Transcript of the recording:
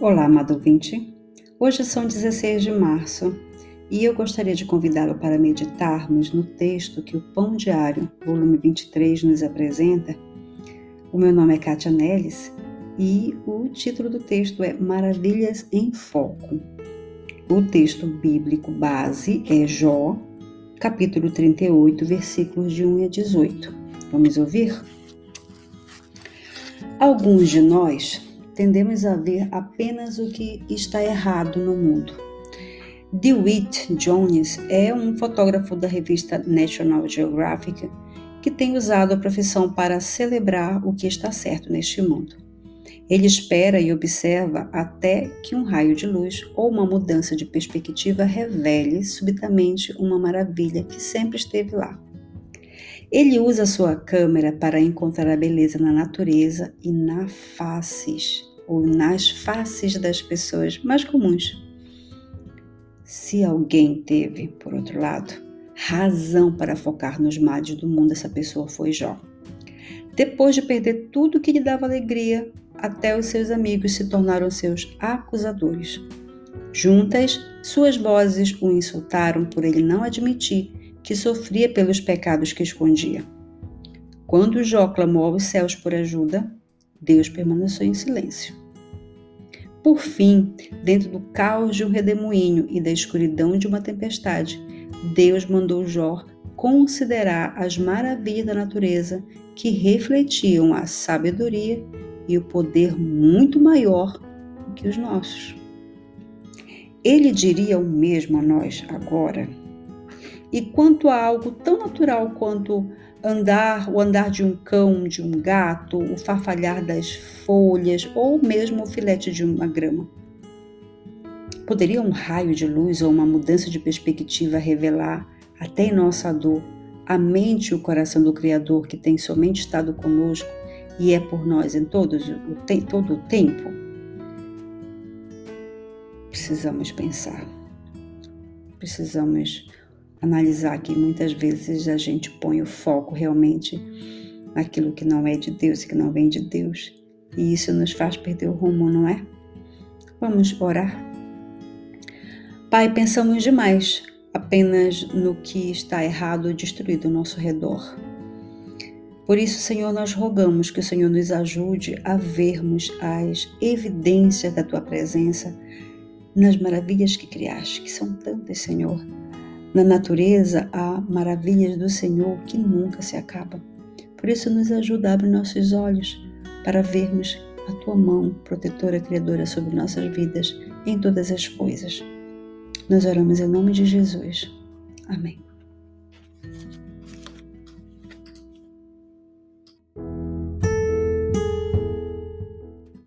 Olá, amado ouvinte. Hoje são 16 de março e eu gostaria de convidá-lo para meditarmos no texto que o Pão Diário, volume 23, nos apresenta. O meu nome é Kátia Neles e o título do texto é Maravilhas em Foco. O texto bíblico base é Jó, capítulo 38, versículos de 1 a 18. Vamos ouvir? Alguns de nós tendemos a ver apenas o que está errado no mundo. DeWitt Jones é um fotógrafo da revista National Geographic que tem usado a profissão para celebrar o que está certo neste mundo. Ele espera e observa até que um raio de luz ou uma mudança de perspectiva revele subitamente uma maravilha que sempre esteve lá. Ele usa sua câmera para encontrar a beleza na natureza e nas faces ou nas faces das pessoas mais comuns. Se alguém teve, por outro lado, razão para focar nos males do mundo, essa pessoa foi Jó. Depois de perder tudo que lhe dava alegria, até os seus amigos se tornaram seus acusadores. Juntas, suas vozes o insultaram por ele não admitir que sofria pelos pecados que escondia. Quando Jó clamou aos céus por ajuda, Deus permaneceu em silêncio. Por fim, dentro do caos de um redemoinho e da escuridão de uma tempestade, Deus mandou Jó considerar as maravilhas da natureza que refletiam a sabedoria e o poder muito maior do que os nossos. Ele diria o mesmo a nós agora. E quanto a algo tão natural quanto andar, o andar de um cão, de um gato, o farfalhar das folhas ou mesmo o filete de uma grama. Poderia um raio de luz ou uma mudança de perspectiva revelar, até em nossa dor, a mente e o coração do Criador que tem somente estado conosco e é por nós em todos, todo o tempo? Precisamos pensar. Precisamos analisar que muitas vezes a gente põe o foco realmente naquilo que não é de Deus e que não vem de Deus. E isso nos faz perder o rumo, não é? Vamos orar. Pai, pensamos demais apenas no que está errado ou destruído ao nosso redor. Por isso, Senhor, nós rogamos que o Senhor nos ajude a vermos as evidências da tua presença nas maravilhas que criaste, que são tantas, Senhor na natureza há maravilhas do Senhor que nunca se acabam. Por isso, nos ajuda a abrir nossos olhos para vermos a tua mão protetora, criadora sobre nossas vidas em todas as coisas. Nós oramos em nome de Jesus. Amém.